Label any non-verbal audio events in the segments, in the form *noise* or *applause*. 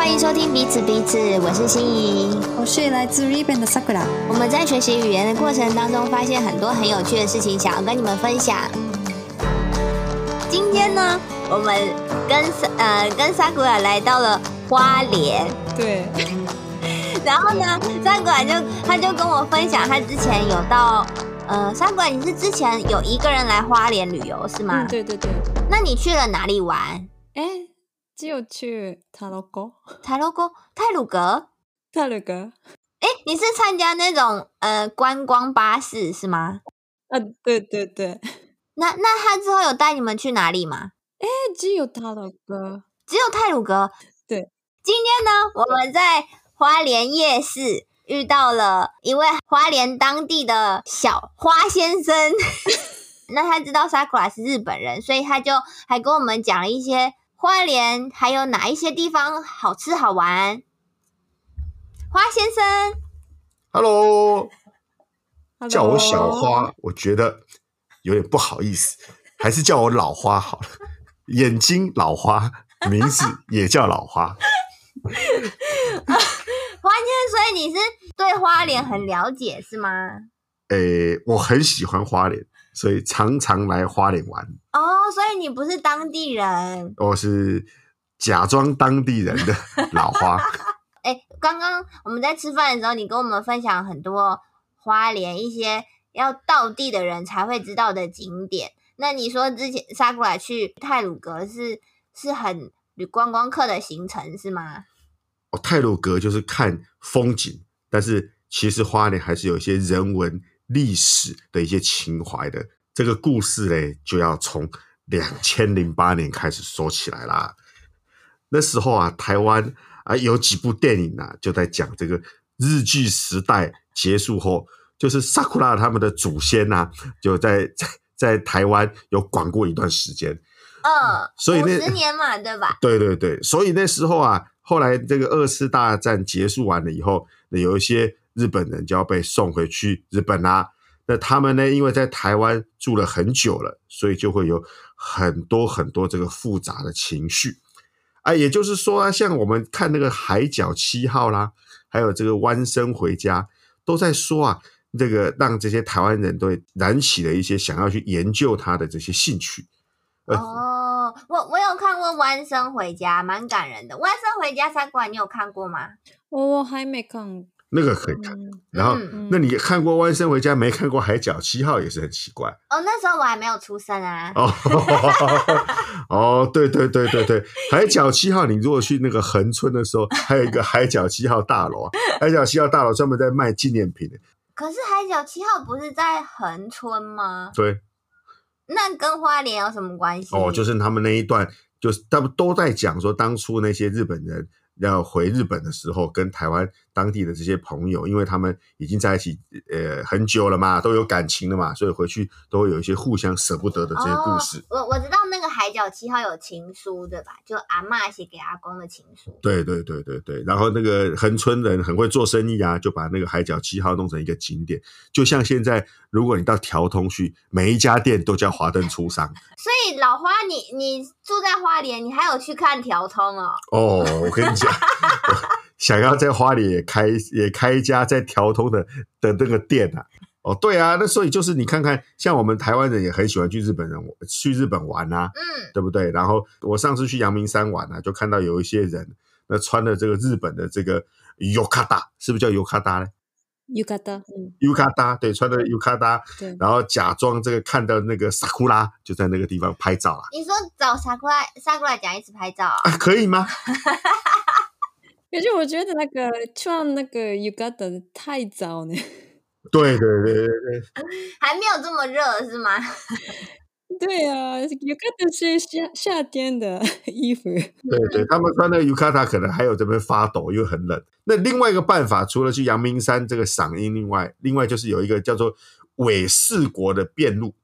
欢迎收听彼此彼此，我是心怡。我是来自日本的 Sakura。我们在学习语言的过程当中，发现很多很有趣的事情，想要跟你们分享。今天呢，我们跟呃跟 Sakura 来到了花莲，对。*laughs* 然后呢，Sakura 就他就跟我分享，他之前有到呃，Sakura 你是之前有一个人来花莲旅游是吗？嗯，对对对。那你去了哪里玩？哎，只有去塔罗哥，塔罗哥？泰鲁格？泰鲁格。哎，你是参加那种呃观光巴士是吗？啊，对对对。那那他之后有带你们去哪里吗？哎，只有塔鲁阁，只有泰鲁格。对。今天呢，我们在。花莲夜市遇到了一位花莲当地的小花先生，*laughs* 那他知道 Sakura 是日本人，所以他就还跟我们讲了一些花莲还有哪一些地方好吃好玩。花先生，Hello，叫我小花，我觉得有点不好意思，还是叫我老花好了。眼睛老花，名字也叫老花。*laughs* 花先生，所以你是对花莲很了解是吗？诶，我很喜欢花莲，所以常常来花莲玩。哦，所以你不是当地人？我是假装当地人的 *laughs* 老花。*laughs* 哎，刚刚我们在吃饭的时候，你跟我们分享很多花莲一些要到地的人才会知道的景点。那你说之前沙古来去泰鲁阁是是很旅观光客的行程是吗？哦，泰鲁阁就是看风景，但是其实花莲还是有一些人文历史的一些情怀的。这个故事呢，就要从两千零八年开始说起来啦。那时候啊，台湾啊有几部电影啊，就在讲这个日据时代结束后，就是萨库拉他们的祖先呐，就在在 *laughs* 在台湾有管过一段时间。嗯，所以那十年嘛，对吧？对对对，所以那时候啊。后来这个二次大战结束完了以后，有一些日本人就要被送回去日本啦。那他们呢，因为在台湾住了很久了，所以就会有很多很多这个复杂的情绪啊。也就是说啊，像我们看那个《海角七号》啦，还有这个《弯身回家》，都在说啊，这个让这些台湾人都燃起了一些想要去研究它的这些兴趣。哦，我我有看过《弯身回家》，蛮感人的。《弯身回家》三馆你有看过吗？我还没看。那个可以看。然后，那你看过《弯身回家》，没看过《海角七号》，也是很奇怪。哦，那时候我还没有出生啊。哦，哦，对对对对对，《海角七号》，你如果去那个横村的时候，还有一个《海角七号》大楼啊，《海角七号》大楼专门在卖纪念品的。可是《海角七号》不是在横村吗？对。那跟花莲有什么关系？哦，就是他们那一段，就是他们都在讲说，当初那些日本人。要回日本的时候，跟台湾当地的这些朋友，因为他们已经在一起呃很久了嘛，都有感情了嘛，所以回去都会有一些互相舍不得的这些故事。我我知道角七号有情书对吧？就阿妈写给阿公的情书。对对对对对。然后那个横村人很会做生意啊，就把那个海角七号弄成一个景点，就像现在如果你到条通去，每一家店都叫华灯初上。*laughs* 所以老花，你你住在花莲，你还有去看条通哦？哦，我跟你讲。想要在花莲也开也开一家在调通的的那个店啊？哦，对啊，那所以就是你看看，像我们台湾人也很喜欢去日本人去日本玩啊，嗯，对不对？然后我上次去阳明山玩啊，就看到有一些人那穿的这个日本的这个 yukata，是不是叫 yukata 呢？yukata，嗯，yukata，对，穿的 yukata，对，然后假装这个看到那个 sakura 就在那个地方拍照啊。你说找 sakura sakura 讲一次拍照啊？可以吗？*laughs* *laughs* 可是我觉得那个穿那个 yukata 太早呢。对对对对对，*laughs* 还没有这么热是吗？*laughs* 对啊，yukata 是夏夏天的 *laughs* 衣服。对对，他们穿那个 yukata 可能还有这边发抖，因为很冷。那另外一个办法，除了去阳明山这个赏樱，另外另外就是有一个叫做伪四国的辩路。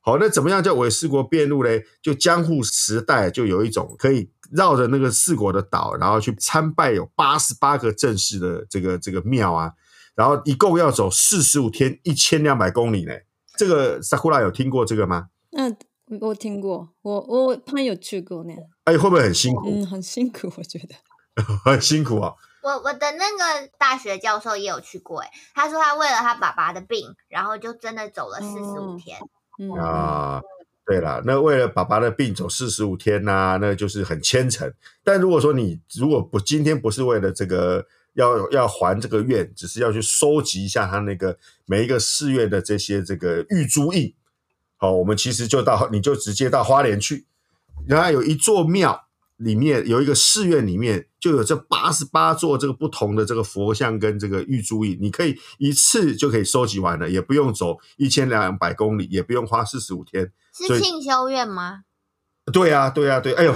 好，那怎么样叫伪四国辩路嘞？就江户时代就有一种可以。绕着那个四国的岛，然后去参拜有八十八个正式的这个这个庙啊，然后一共要走四十五天，一千两百公里呢。这个 Sakura 有听过这个吗？嗯，我听过，我我朋友去过呢。哎，会不会很辛苦？嗯，很辛苦，我觉得。*laughs* 很辛苦啊。我我的那个大学教授也有去过，哎，他说他为了他爸爸的病，然后就真的走了四十五哦天。嗯啊，对了，那为了爸爸的病走四十五天呐、那就是很虔诚。但如果说你如果不今天不是为了这个要要还这个愿，只是要去收集一下他那个每一个寺院的这些这个玉珠印，好，我们其实就到你就直接到花莲去，然后有一座庙。里面有一个寺院，里面就有这八十八座这个不同的这个佛像跟这个玉珠印，你可以一次就可以收集完了，也不用走一千两百公里，也不用花四十五天。是庆修院吗？对啊，对啊，对，哎呦，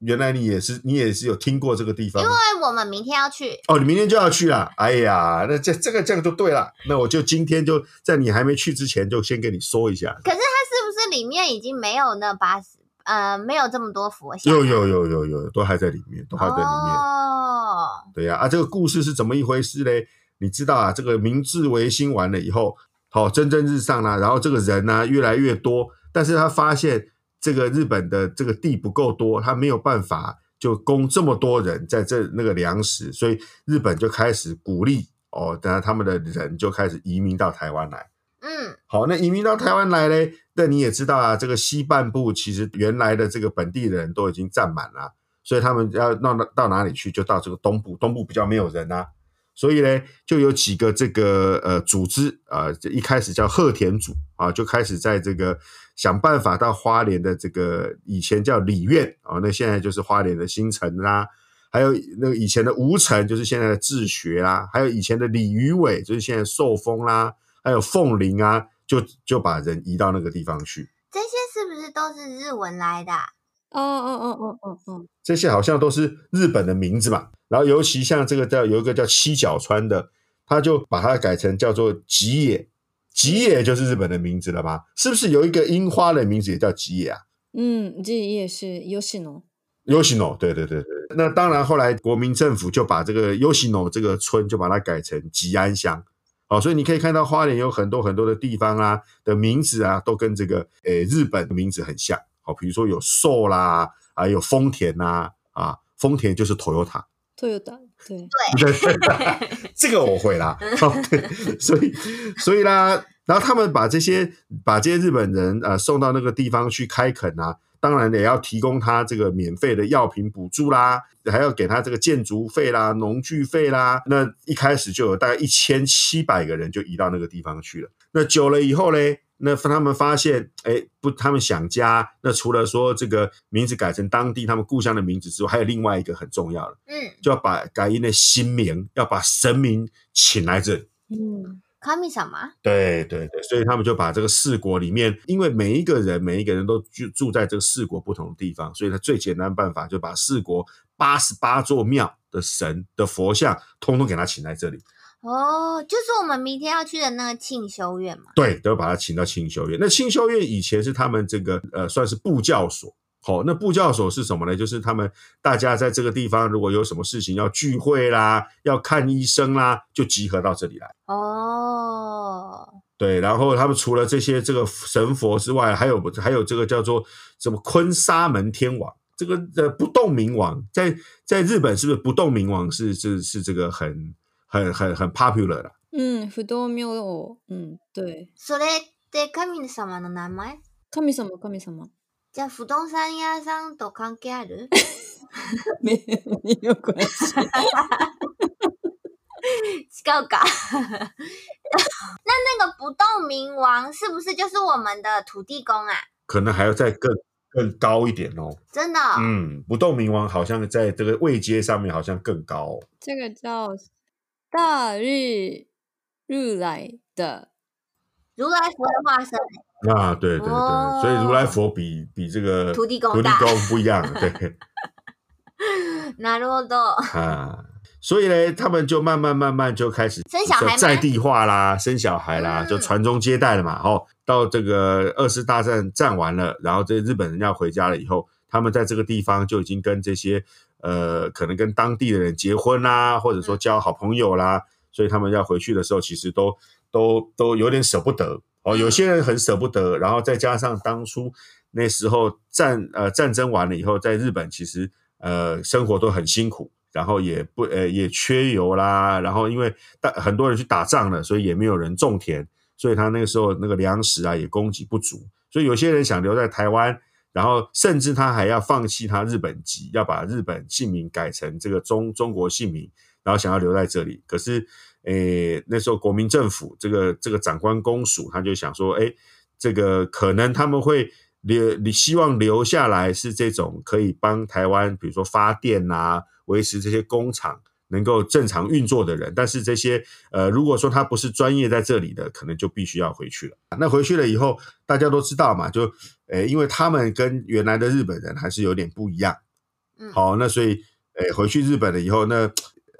原来你也是你也是有听过这个地方因为我们明天要去。哦，你明天就要去了。哎呀，那这这个这样就对了，那我就今天就在你还没去之前就先跟你说一下。可是它是不是里面已经没有那八十呃没有这么多佛像？有有有有有，都还在里面，都还在里面。哦，对呀、啊，这个故事是怎么一回事嘞？你知道啊，这个明治维新完了以后，好、蒸蒸日上啦、然后这个人呢、越来越多，但是他发现这个日本的这个地不够多，他没有办法就供这么多人在这那个粮食，所以日本就开始鼓励哦，等下他们的人就开始移民到台湾来。嗯，好，那移民到台湾来嘞，那你也知道啊，这个西半部其实原来的这个本地的人都已经占满了，所以他们要到到哪里去，就到这个东部，东部比较没有人啊，所以呢，就有几个这个呃组织啊、呃，一开始叫鹤田组啊，就开始在这个想办法到花莲的这个以前叫里苑啊，那现在就是花莲的新城啦。还有那个以前的吴城，就是现在的智学啦，还有以前的鲤鱼尾，就是现在寿丰啦，还有凤林啊，就就把人移到那个地方去。这些是不是都是日文来的啊？哦哦哦哦哦哦，这些好像都是日本的名字嘛。然后尤其像这个叫有一个叫七角川的，他就把它改成叫做吉野，吉野就是日本的名字了吧？是不是有一个樱花的名字也叫吉野啊？嗯，吉野是 Yoshino。Yoshino，对对对对。那当然，后来国民政府就把这个 Yoshino 这个村就把它改成吉安乡。哦，所以你可以看到花莲有很多很多的地方啊的名字啊，都跟这个诶日本的名字很像。哦，比如说有寿啦，还有丰田呐，啊，丰田就是 Toyota。Toyota，对，对对，*laughs* 这个我会啦。哦，对，所以所以啦，然后他们把这些把这些日本人呃送到那个地方去开垦啊，当然也要提供他这个免费的药品补助啦，还要给他这个建筑费啦、农具费啦。那一开始就有大概一千七百个人就移到那个地方去了。那久了以后嘞。那他们发现，哎，不，他们想家。那除了说这个名字改成当地他们故乡的名字之外，还有另外一个很重要的，嗯，就要把改音的新名，要把神明请来这里。嗯，卡米什么？对对对，所以他们就把这个四国里面，因为每一个人每一个人都住住在这个四国不同的地方，所以他最简单的办法就把四国八十八座庙的神的佛像，通通给他请来这里。哦，就是我们明天要去的那个庆修院嘛。对，都把他请到庆修院。那庆修院以前是他们这个呃，算是布教所。好、那布教所是什么呢？就是他们大家在这个地方，如果有什么事情要聚会啦，要看医生啦，就集合到这里来。哦，对，然后他们除了这些这个神佛之外，还有还有这个叫做什么坤沙门天王，这个呃不动明王，在在日本是不是不动明王是是是这个很很很很 popular 的？嗯，不動明王，嗯，对，それって神様の名前？神様神様，じゃあ不動産屋さんと関係ある？没有没有关系。*laughs* 違うか。*laughs* 那那个不动明王是不是就是我们的土地公啊？可能还要再更更高一点哦。真的哦、嗯，不动明王好像在这个位阶上面好像更高、哦。这个叫 大日如来的，如来佛的化身。啊，对对对，哦所以如来佛比比这个土地公大土地公不一样，对なるほど。啊。所以呢，他们就慢慢慢慢就开始生小孩吗在地化啦，生小孩啦，嗯就传宗接代了嘛。哦，到这个二次大战战完了，然后这日本人要回家了以后，他们在这个地方就已经跟这些 呃，可能跟当地的人结婚啦，或者说交好朋友啦，所以他们要回去的时候，其实都都都有点舍不得哦。有些人很舍不得，然后再加上当初那时候战呃战争完了以后，在日本其实呃生活都很辛苦。然后也不呃也缺油啦，然后因为大很多人去打仗了，所以也没有人种田，所以他那个时候那个粮食啊也供给不足，所以有些人想留在台湾，然后甚至他还要放弃他日本籍，要把日本姓名改成这个中中国姓名，然后想要留在这里。可是，诶那时候国民政府这个这个长官公署他就想说，诶这个可能他们会。留你希望留下来是这种可以帮台湾，比如说发电啊，维持这些工厂能够正常运作的人。但是这些呃，如果说他不是专业在这里的，可能就必须要回去了。那回去了以后，大家都知道嘛，就诶，因为他们跟原来的日本人还是有点不一样。嗯，好，那所以诶，回去日本了以后，那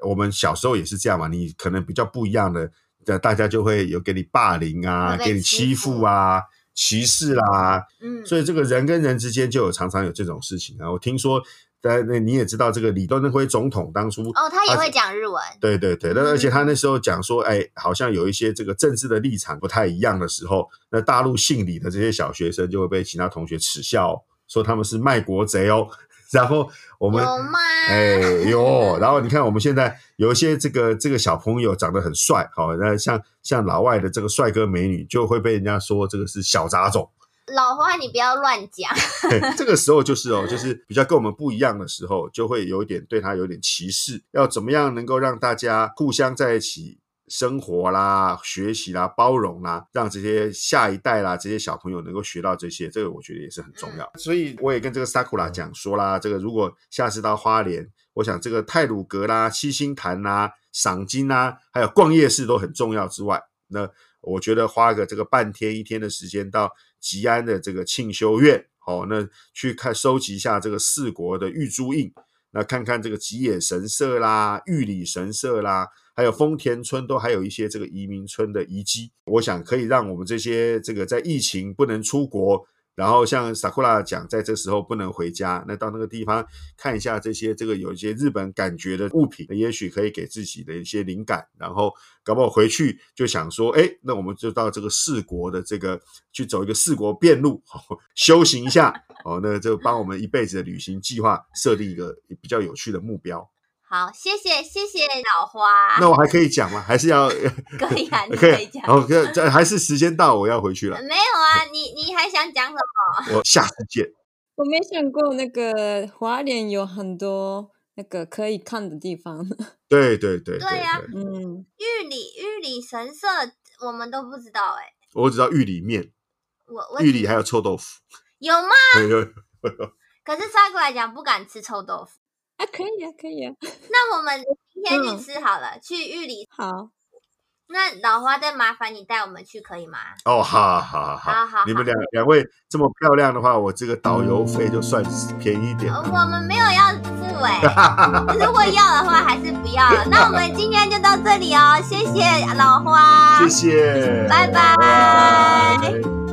我们小时候也是这样嘛，你可能比较不一样的，大家就会有给你霸凌啊，给你欺负啊。歧视啦，嗯，所以这个人跟人之间就有常常有这种事情啊。我听说，呃，那你也知道，这个李登辉总统当初哦，他也会讲日文，对对对，那而且他那时候讲说，哎，好像有一些这个政治的立场不太一样的时候，那大陆姓李的这些小学生就会被其他同学耻笑，说他们是卖国贼哦。*laughs* 然后我们有吗？哎有，然后你看我们现在有一些这个这个小朋友长得很帅，好，那像像老外的这个帅哥美女，就会被人家说这个是小杂种。老花，你不要乱讲。*laughs* 这个时候就是哦，*laughs* 就是比较跟我们不一样的时候，就会有一点对他有点歧视。要怎么样能够让大家互相在一起？生活啦，学习啦，包容啦，让这些下一代啦，这些小朋友能够学到这些，这个我觉得也是很重要。所以我也跟这个 Sakura 讲说啦，这个如果下次到花莲，我想这个泰鲁阁啦、七星潭啦、赏金啦，还有逛夜市都很重要之外，那我觉得花个这个半天一天的时间到吉安的这个庆修院，哦，那去看收集一下这个四国的玉珠印，那看看这个吉野神社啦、玉里神社啦。还有丰田村都还有一些这个移民村的遗迹，我想可以让我们这些这个在疫情不能出国，然后像 Sakura 讲，在这时候不能回家，那到那个地方看一下这些这个有一些日本感觉的物品，也许可以给自己的一些灵感，然后搞不好回去就想说，哎，那我们就到这个四国的这个去走一个四国遍路，*laughs* 修行一下，哦，那就帮我们一辈子的旅行计划设定一个比较有趣的目标。好，谢谢谢谢老花。那我还可以讲吗？还是要 *laughs* 可以啊，*laughs* 你可以讲。OK，这还是时间到，我要回去了。没有啊，你你还想讲什么？*laughs* 我下次见。我没想过那个华联有很多那个可以看的地方。对对对对呀，嗯，玉里玉里神社我们都不知道哎。我只知道玉里面，我玉里还有臭豆腐。有吗？有。可是沙哥来讲不敢吃臭豆腐。啊，可以啊，可以啊。*laughs* 那我们今天去吃好了，去玉里。好。那老花再麻烦你带我们去，可以吗？哦，好好好好好。你们两两位这么漂亮的话，我这个导游费就算便宜点。我们没有要付哎，*laughs* 如果要的话还是不要了。那我们今天就到这里哦，谢谢老花，谢谢，拜拜。